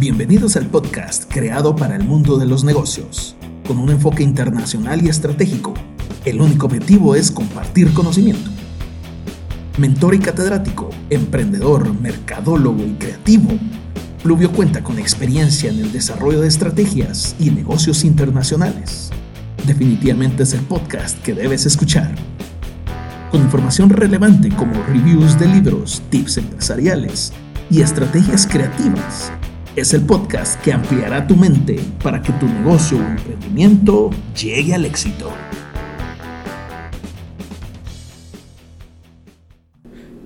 Bienvenidos al podcast creado para el mundo de los negocios, con un enfoque internacional y estratégico. El único objetivo es compartir conocimiento. Mentor y catedrático, emprendedor, mercadólogo y creativo, Pluvio cuenta con experiencia en el desarrollo de estrategias y negocios internacionales. Definitivamente es el podcast que debes escuchar. Con información relevante como reviews de libros, tips empresariales y estrategias creativas es el podcast que ampliará tu mente para que tu negocio o emprendimiento llegue al éxito.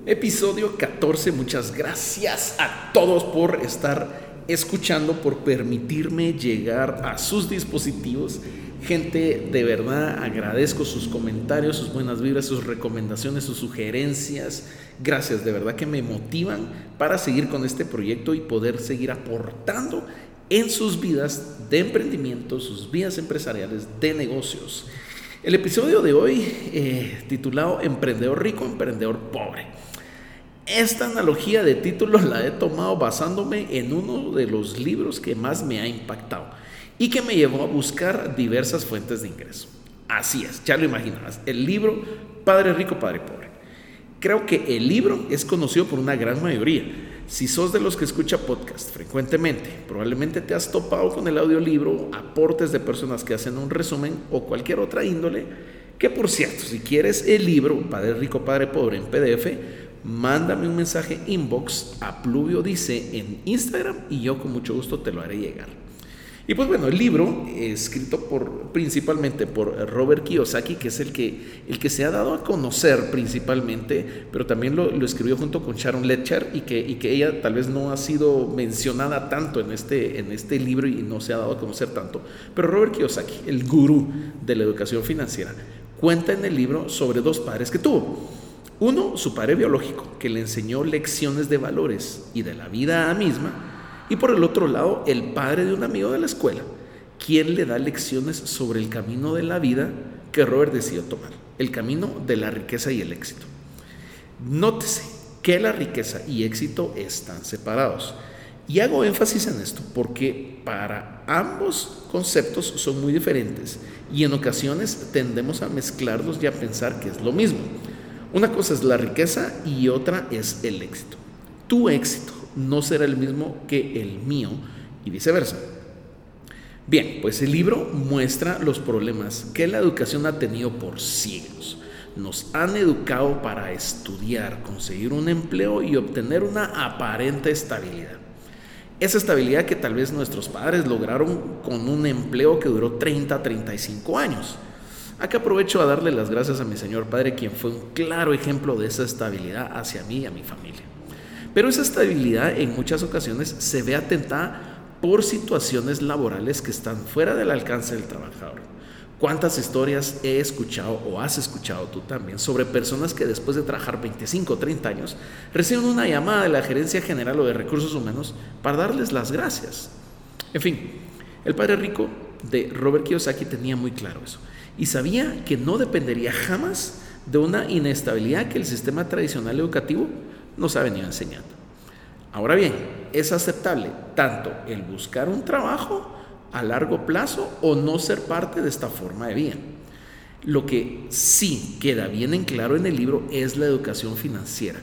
Episodio 14, muchas gracias a todos por estar escuchando, por permitirme llegar a sus dispositivos. Gente, de verdad agradezco sus comentarios, sus buenas vibras, sus recomendaciones, sus sugerencias Gracias, de verdad que me motivan para seguir con este proyecto y poder seguir aportando en sus vidas de emprendimiento, sus vidas empresariales, de negocios. El episodio de hoy, eh, titulado Emprendedor rico, emprendedor pobre. Esta analogía de títulos la he tomado basándome en uno de los libros que más me ha impactado y que me llevó a buscar diversas fuentes de ingreso. Así es, ya lo imaginabas, el libro Padre Rico, Padre Pobre. Creo que el libro es conocido por una gran mayoría. Si sos de los que escucha podcast frecuentemente, probablemente te has topado con el audiolibro, aportes de personas que hacen un resumen o cualquier otra índole, que por cierto, si quieres el libro Padre Rico, Padre Pobre en PDF, mándame un mensaje inbox a Pluvio Dice en Instagram y yo con mucho gusto te lo haré llegar. Y pues bueno, el libro, escrito por, principalmente por Robert Kiyosaki, que es el que, el que se ha dado a conocer principalmente, pero también lo, escribió junto con Sharon Letcher y que, y que ella tal vez no ha sido mencionada tanto en este, en este libro y no se ha dado a conocer tanto. Pero Robert Kiyosaki, el gurú de la educación financiera, cuenta en el libro sobre dos padres que tuvo. Uno, su padre biológico, que le enseñó lecciones de valores y de la vida misma y por el otro lado, el padre de un amigo de la escuela, quien le da lecciones sobre el camino de la vida que Robert decidió tomar, el camino de la riqueza y el éxito. Nótese que la riqueza y éxito están separados. Y hago énfasis en esto porque para ambos conceptos son muy diferentes y en ocasiones tendemos a mezclarlos y a pensar que es lo mismo. Una cosa es la riqueza y otra es el éxito. Tu éxito no será el mismo que el mío y viceversa. Bien, pues el libro muestra los problemas que la educación ha tenido por siglos. Nos han educado para estudiar, conseguir un empleo y obtener una aparente estabilidad. Esa estabilidad que tal vez nuestros padres lograron con un empleo que duró 30, 35 años. Acá aprovecho a darle las gracias a mi Señor Padre, quien fue un claro ejemplo de esa estabilidad hacia mí y a mi familia. Pero esa estabilidad en muchas ocasiones se ve atentada por situaciones laborales que están fuera del alcance del trabajador. ¿Cuántas historias he escuchado o has escuchado tú también sobre personas que después de trabajar 25 o 30 años reciben una llamada de la Gerencia General o de Recursos Humanos para darles las gracias? En fin, el padre rico de Robert Kiyosaki tenía muy claro eso y sabía que no dependería jamás de una inestabilidad que el sistema tradicional educativo nos ha venido enseñando. Ahora bien, es aceptable tanto el buscar un trabajo a largo plazo o no ser parte de esta forma de vida. Lo que sí queda bien en claro en el libro es la educación financiera,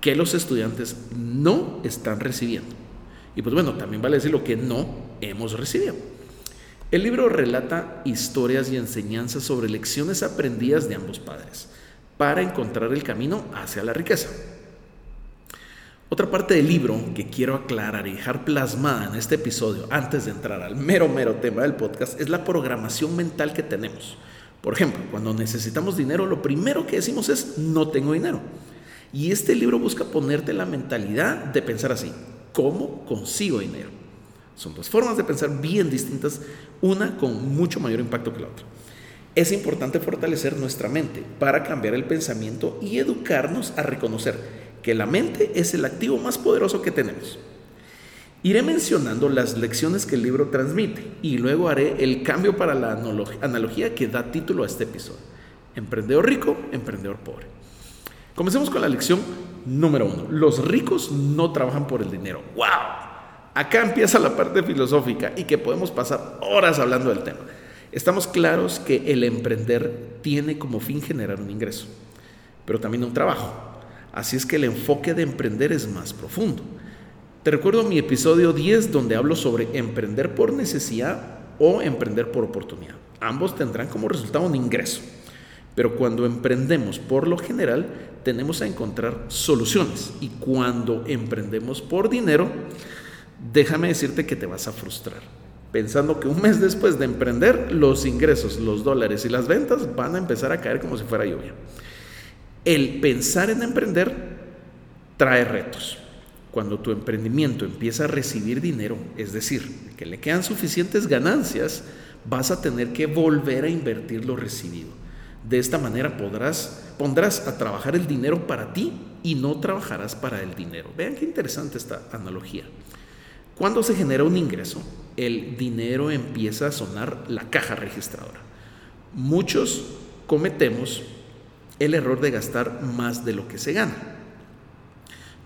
que los estudiantes no están recibiendo. Y pues bueno, también vale decir lo que no hemos recibido. El libro relata historias y enseñanzas sobre lecciones aprendidas de ambos padres para encontrar el camino hacia la riqueza. Otra parte del libro que quiero aclarar y dejar plasmada en este episodio antes de entrar al mero, mero tema del podcast es la programación mental que tenemos. Por ejemplo, cuando necesitamos dinero, lo primero que decimos es no tengo dinero. Y este libro busca ponerte la mentalidad de pensar así, ¿cómo consigo dinero? Son dos formas de pensar bien distintas, una con mucho mayor impacto que la otra. Es importante fortalecer nuestra mente para cambiar el pensamiento y educarnos a reconocer que la mente es el activo más poderoso que tenemos. Iré mencionando las lecciones que el libro transmite y luego haré el cambio para la analogía que da título a este episodio. Emprendedor rico, emprendedor pobre. Comencemos con la lección número uno. Los ricos no trabajan por el dinero. ¡Wow! acá empieza la parte filosófica y que podemos pasar horas hablando del tema. Estamos claros que el emprender tiene como fin generar un ingreso, pero también un trabajo. Así es que el enfoque de emprender es más profundo. Te recuerdo mi episodio 10 donde hablo sobre emprender por necesidad o emprender por oportunidad. Ambos tendrán como resultado un ingreso. Pero cuando emprendemos por lo general, tenemos a encontrar soluciones. Y cuando emprendemos por dinero, déjame decirte que te vas a frustrar. Pensando que un mes después de emprender, los ingresos, los dólares y las ventas van a empezar a caer como si fuera lluvia. El pensar en emprender trae retos. Cuando tu emprendimiento empieza a recibir dinero, es decir, que le quedan suficientes ganancias, vas a tener que volver a invertir lo recibido. De esta manera podrás, pondrás a trabajar el dinero para ti y no trabajarás para el dinero. Vean qué interesante esta analogía. Cuando se genera un ingreso, el dinero empieza a sonar la caja registradora. Muchos cometemos el error de gastar más de lo que se gana.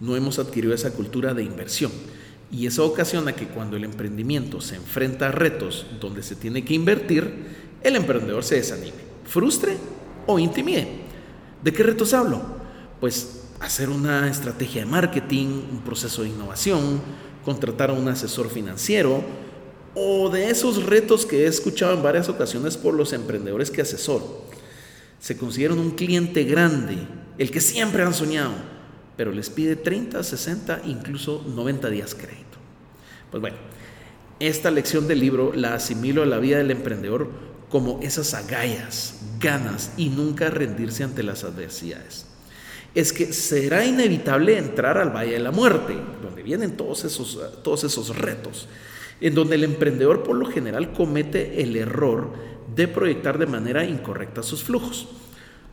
No hemos adquirido esa cultura de inversión y eso ocasiona que cuando el emprendimiento se enfrenta a retos donde se tiene que invertir, el emprendedor se desanime, frustre o intimide. ¿De qué retos hablo? Pues hacer una estrategia de marketing, un proceso de innovación, contratar a un asesor financiero o de esos retos que he escuchado en varias ocasiones por los emprendedores que asesoro. Se consideran un cliente grande, el que siempre han soñado, pero les pide 30, 60, incluso 90 días crédito. Pues bueno, esta lección del libro la asimilo a la vida del emprendedor como esas agallas, ganas y nunca rendirse ante las adversidades. Es que será inevitable entrar al Valle de la Muerte, donde vienen todos esos, todos esos retos, en donde el emprendedor por lo general comete el error de proyectar de manera incorrecta sus flujos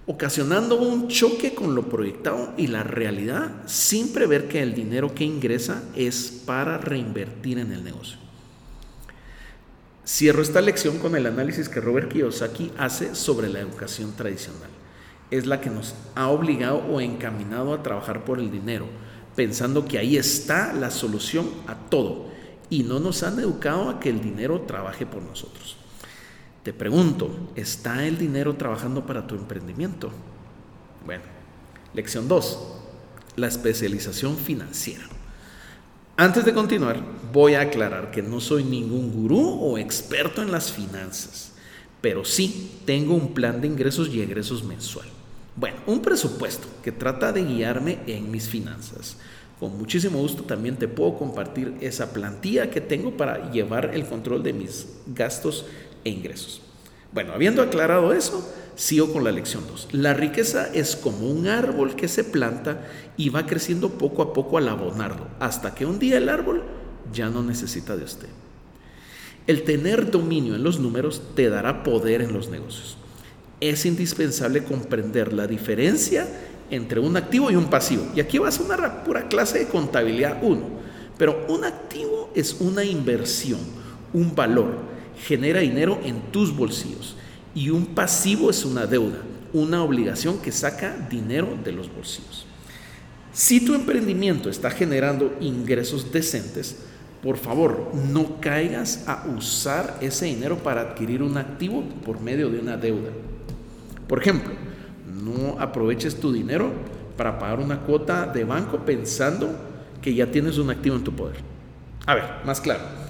ocasionando un choque con lo proyectado y la realidad sin prever que el dinero que ingresa es para reinvertir en el negocio. Cierro esta lección con el análisis que Robert Kiyosaki hace sobre la educación tradicional. Es la que nos ha obligado o encaminado a trabajar por el dinero, pensando que ahí está la solución a todo y no nos han educado a que el dinero trabaje por nosotros. Te pregunto, ¿está el dinero trabajando para tu emprendimiento? Bueno, lección 2, la especialización financiera. Antes de continuar, voy a aclarar que no soy ningún gurú o experto en las finanzas, pero sí tengo un plan de ingresos y egresos mensual. Bueno, un presupuesto que trata de guiarme en mis finanzas. Con muchísimo gusto también te puedo compartir esa plantilla que tengo para llevar el control de mis gastos e ingresos. Bueno, habiendo aclarado eso, sigo con la lección 2. La riqueza es como un árbol que se planta y va creciendo poco a poco al abonarlo, hasta que un día el árbol ya no necesita de usted. El tener dominio en los números te dará poder en los negocios. Es indispensable comprender la diferencia entre un activo y un pasivo. Y aquí va a una pura clase de contabilidad 1. Pero un activo es una inversión, un valor genera dinero en tus bolsillos y un pasivo es una deuda, una obligación que saca dinero de los bolsillos. Si tu emprendimiento está generando ingresos decentes, por favor, no caigas a usar ese dinero para adquirir un activo por medio de una deuda. Por ejemplo, no aproveches tu dinero para pagar una cuota de banco pensando que ya tienes un activo en tu poder. A ver, más claro.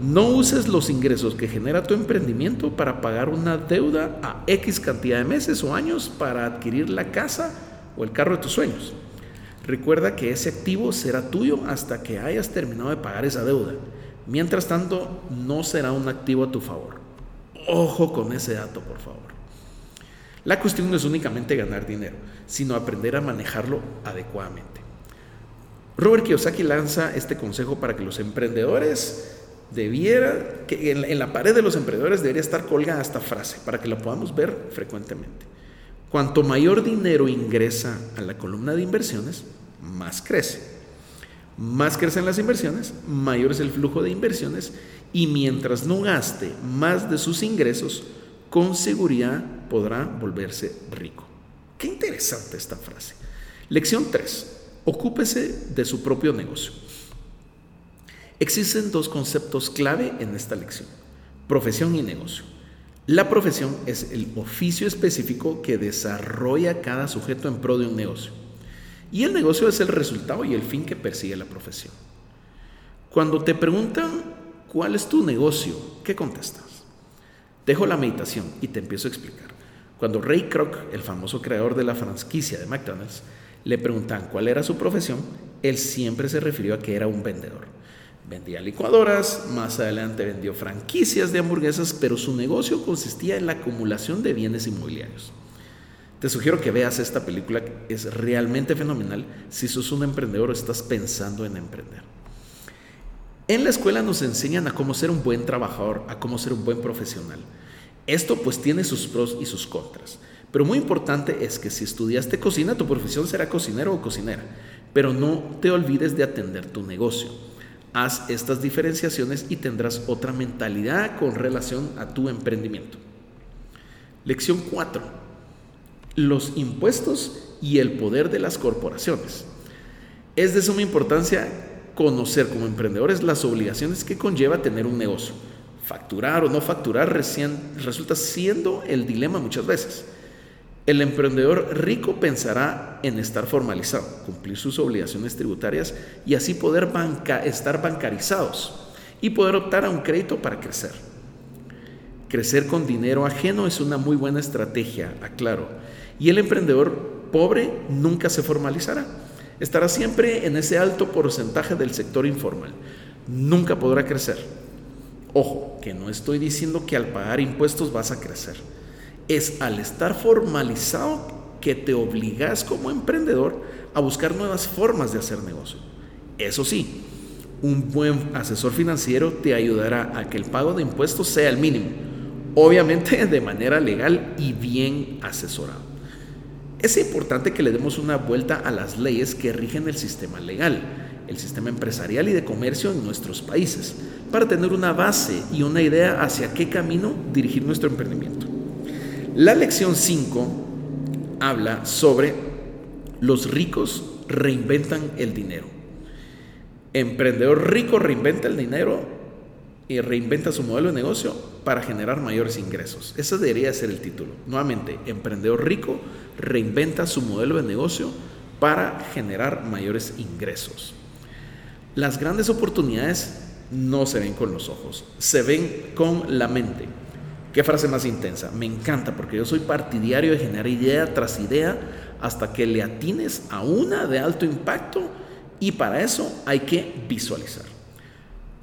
No uses los ingresos que genera tu emprendimiento para pagar una deuda a X cantidad de meses o años para adquirir la casa o el carro de tus sueños. Recuerda que ese activo será tuyo hasta que hayas terminado de pagar esa deuda. Mientras tanto, no será un activo a tu favor. Ojo con ese dato, por favor. La cuestión no es únicamente ganar dinero, sino aprender a manejarlo adecuadamente. Robert Kiyosaki lanza este consejo para que los emprendedores debiera, que en, la pared de los emprendedores debería estar colgada esta frase para que la podamos ver frecuentemente. Cuanto mayor dinero ingresa a la columna de inversiones, más crece. Más crecen las inversiones, mayor es el flujo de inversiones y mientras no gaste más de sus ingresos, con seguridad podrá volverse rico. Qué interesante esta frase. Lección 3. Ocúpese de su propio negocio. Existen dos conceptos clave en esta lección, profesión y negocio. La profesión es el oficio específico que desarrolla cada sujeto en pro de un negocio. Y el negocio es el resultado y el fin que persigue la profesión. Cuando te preguntan cuál es tu negocio, ¿qué contestas? Dejo la meditación y te empiezo a explicar. Cuando Ray Kroc, el famoso creador de la franquicia de McDonald's, le preguntan cuál era su profesión, él siempre se refirió a que era un vendedor. Vendía licuadoras, más adelante vendió franquicias de hamburguesas, pero su negocio consistía en la acumulación de bienes inmobiliarios. Te sugiero que veas esta película, es realmente fenomenal si sos un emprendedor o estás pensando en emprender. En la escuela nos enseñan a cómo ser un buen trabajador, a cómo ser un buen profesional. Esto pues tiene sus pros y sus contras. Pero muy importante es que si estudiaste cocina, tu profesión será cocinero o cocinera. Pero no te olvides de atender tu negocio. Haz estas diferenciaciones y tendrás otra mentalidad con relación a tu emprendimiento. Lección 4. Los impuestos y el poder de las corporaciones. Es de suma importancia conocer como emprendedores las obligaciones que conlleva tener un negocio. Facturar o no facturar recién, resulta siendo el dilema muchas veces. El emprendedor rico pensará en estar formalizado, cumplir sus obligaciones tributarias y así poder estar bancarizados y poder optar a un crédito para crecer. Crecer con dinero ajeno es una muy buena estrategia, aclaro, y el emprendedor pobre nunca se formalizará estará siempre en ese alto porcentaje del sector informal. Nunca podrá crecer. Ojo, que no estoy diciendo que al pagar impuestos vas a crecer. Es al estar formalizado que te obligas como emprendedor a buscar nuevas formas de hacer negocio. Eso sí, un buen asesor financiero te ayudará a que el pago de impuestos sea el mínimo, obviamente de manera legal y bien asesorado. Es importante que le demos una vuelta a las leyes que rigen el sistema legal, el sistema empresarial y de comercio en nuestros países, para tener una base y una idea hacia qué camino dirigir nuestro emprendimiento. La lección 5 habla sobre los ricos reinventan el dinero. Emprendedor rico reinventa el dinero y reinventa su modelo de negocio para generar mayores ingresos. Ese debería ser el título. Nuevamente, emprendedor rico reinventa su modelo de negocio para generar mayores ingresos. Las grandes oportunidades no se ven con los ojos, se ven con la mente. Qué frase más intensa. Me encanta porque yo soy partidario de generar idea tras idea hasta que le atines a una de alto impacto y para eso hay que visualizar.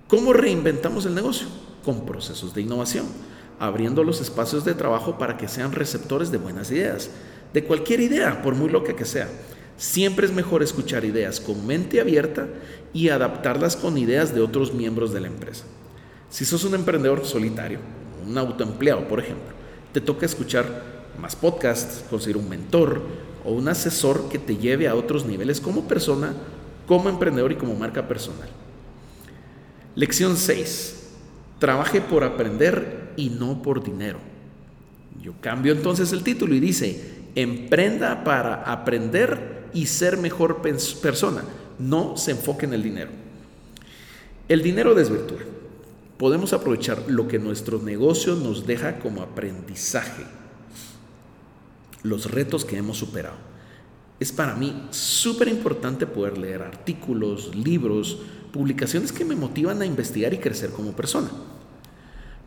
¿Cómo reinventamos el negocio? Con procesos de innovación, abriendo los espacios de trabajo para que sean receptores de buenas ideas, de cualquier idea, por muy loca que sea. Siempre es mejor escuchar ideas con mente abierta y adaptarlas con ideas de otros miembros de la empresa. Si sos un emprendedor solitario, un autoempleado, por ejemplo, te toca escuchar más podcasts, conseguir un mentor o un asesor que te lleve a otros niveles como persona, como emprendedor y como marca personal. Lección 6. Trabaje por aprender y no por dinero. Yo cambio entonces el título y dice, emprenda para aprender y ser mejor persona. No se enfoque en el dinero. El dinero desvirtúa. Podemos aprovechar lo que nuestro negocio nos deja como aprendizaje, los retos que hemos superado. Es para mí súper importante poder leer artículos, libros, publicaciones que me motivan a investigar y crecer como persona.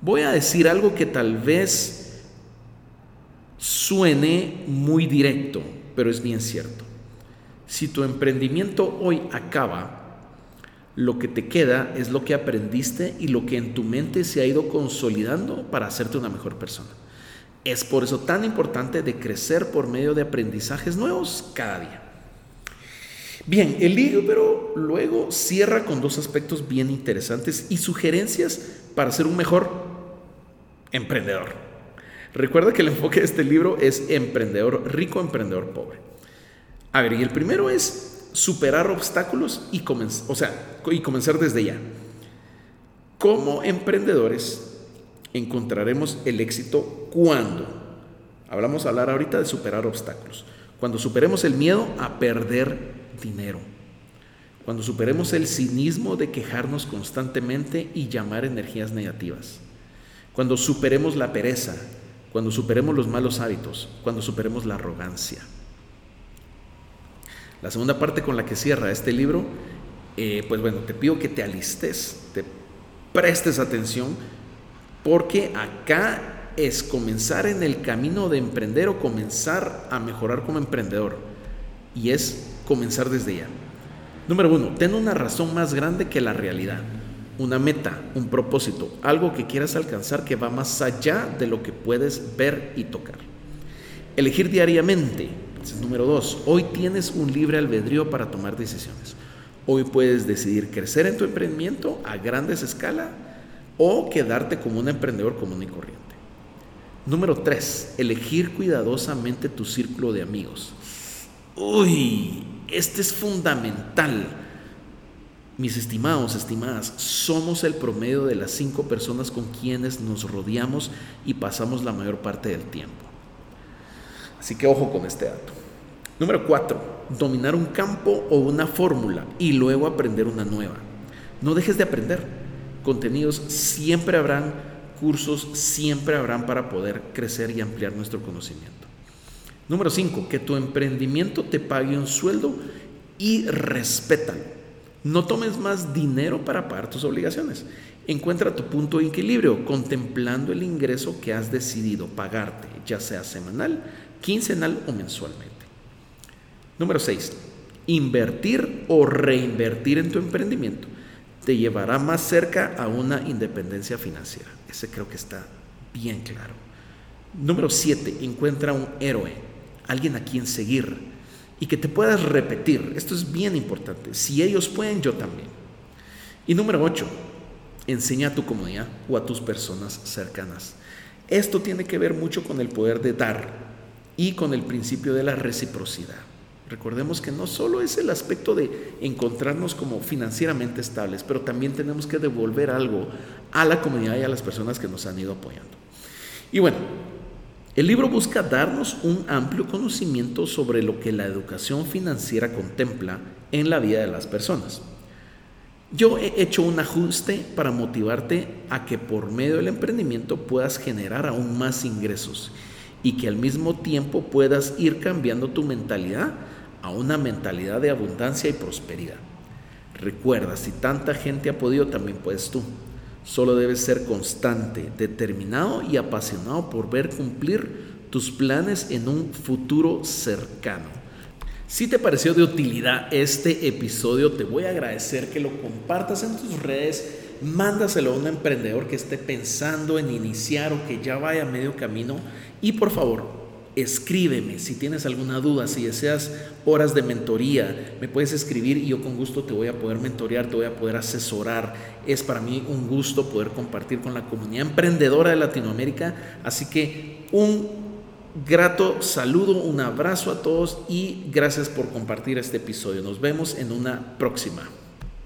Voy a decir algo que tal vez suene muy directo, pero es bien cierto. Si tu emprendimiento hoy acaba, lo que te queda es lo que aprendiste y lo que en tu mente se ha ido consolidando para hacerte una mejor persona. Es por eso tan importante de crecer por medio de aprendizajes nuevos cada día. Bien, el libro luego cierra con dos aspectos bien interesantes y sugerencias para ser un mejor emprendedor. Recuerda que el enfoque de este libro es emprendedor rico, emprendedor pobre. A ver, y el primero es superar obstáculos y, o sea, y comenzar desde ya. Como emprendedores encontraremos el éxito cuando, hablamos a hablar ahorita de superar obstáculos, cuando superemos el miedo a perder dinero. Cuando superemos el cinismo de quejarnos constantemente y llamar energías negativas. Cuando superemos la pereza, cuando superemos los malos hábitos, cuando superemos la arrogancia. La segunda parte con la que cierra este libro, eh, pues bueno, te pido que te alistes, te prestes atención, porque acá es comenzar en el camino de emprender o comenzar a mejorar como emprendedor. Y es comenzar desde ya. Número uno, ten una razón más grande que la realidad. Una meta, un propósito, algo que quieras alcanzar que va más allá de lo que puedes ver y tocar. Elegir diariamente. Número dos, hoy tienes un libre albedrío para tomar decisiones. Hoy puedes decidir crecer en tu emprendimiento a grandes escala o quedarte como un emprendedor común y corriente. Número 3. Elegir cuidadosamente tu círculo de amigos. Uy, este es fundamental. Mis estimados, estimadas, somos el promedio de las cinco personas con quienes nos rodeamos y pasamos la mayor parte del tiempo. Así que ojo con este dato. Número 4. Dominar un campo o una fórmula y luego aprender una nueva. No dejes de aprender contenidos siempre habrán, cursos siempre habrán para poder crecer y ampliar nuestro conocimiento. Número 5, que tu emprendimiento te pague un sueldo y respétalo. No tomes más dinero para pagar tus obligaciones. Encuentra tu punto de equilibrio contemplando el ingreso que has decidido pagarte, ya sea semanal, quincenal o mensualmente. Número 6. Invertir o reinvertir en tu emprendimiento te llevará más cerca a una independencia financiera. Ese creo que está bien claro. Número 7. Encuentra un héroe, alguien a quien seguir y que te puedas repetir. Esto es bien importante. Si ellos pueden, yo también. Y número 8. Enseña a tu comunidad o a tus personas cercanas. Esto tiene que ver mucho con el poder de dar y con el principio de la reciprocidad. Recordemos que no solo es el aspecto de encontrarnos como financieramente estables, pero también tenemos que devolver algo a la comunidad y a las personas que nos han ido apoyando. Y bueno, el libro busca darnos un amplio conocimiento sobre lo que la educación financiera contempla en la vida de las personas. Yo he hecho un ajuste para motivarte a que por medio del emprendimiento puedas generar aún más ingresos y que al mismo tiempo puedas ir cambiando tu mentalidad a una mentalidad de abundancia y prosperidad. Recuerda, si tanta gente ha podido, también puedes tú. Solo debes ser constante, determinado y apasionado por ver cumplir tus planes en un futuro cercano. Si te pareció de utilidad este episodio, te voy a agradecer que lo compartas en tus redes, mándaselo a un emprendedor que esté pensando en iniciar o que ya vaya a medio camino y por favor, escríbeme si tienes alguna duda, si deseas horas de mentoría, me puedes escribir y yo con gusto te voy a poder mentorear, te voy a poder asesorar. Es para mí un gusto poder compartir con la comunidad emprendedora de Latinoamérica. Así que un grato saludo, un abrazo a todos y gracias por compartir este episodio. Nos vemos en una próxima.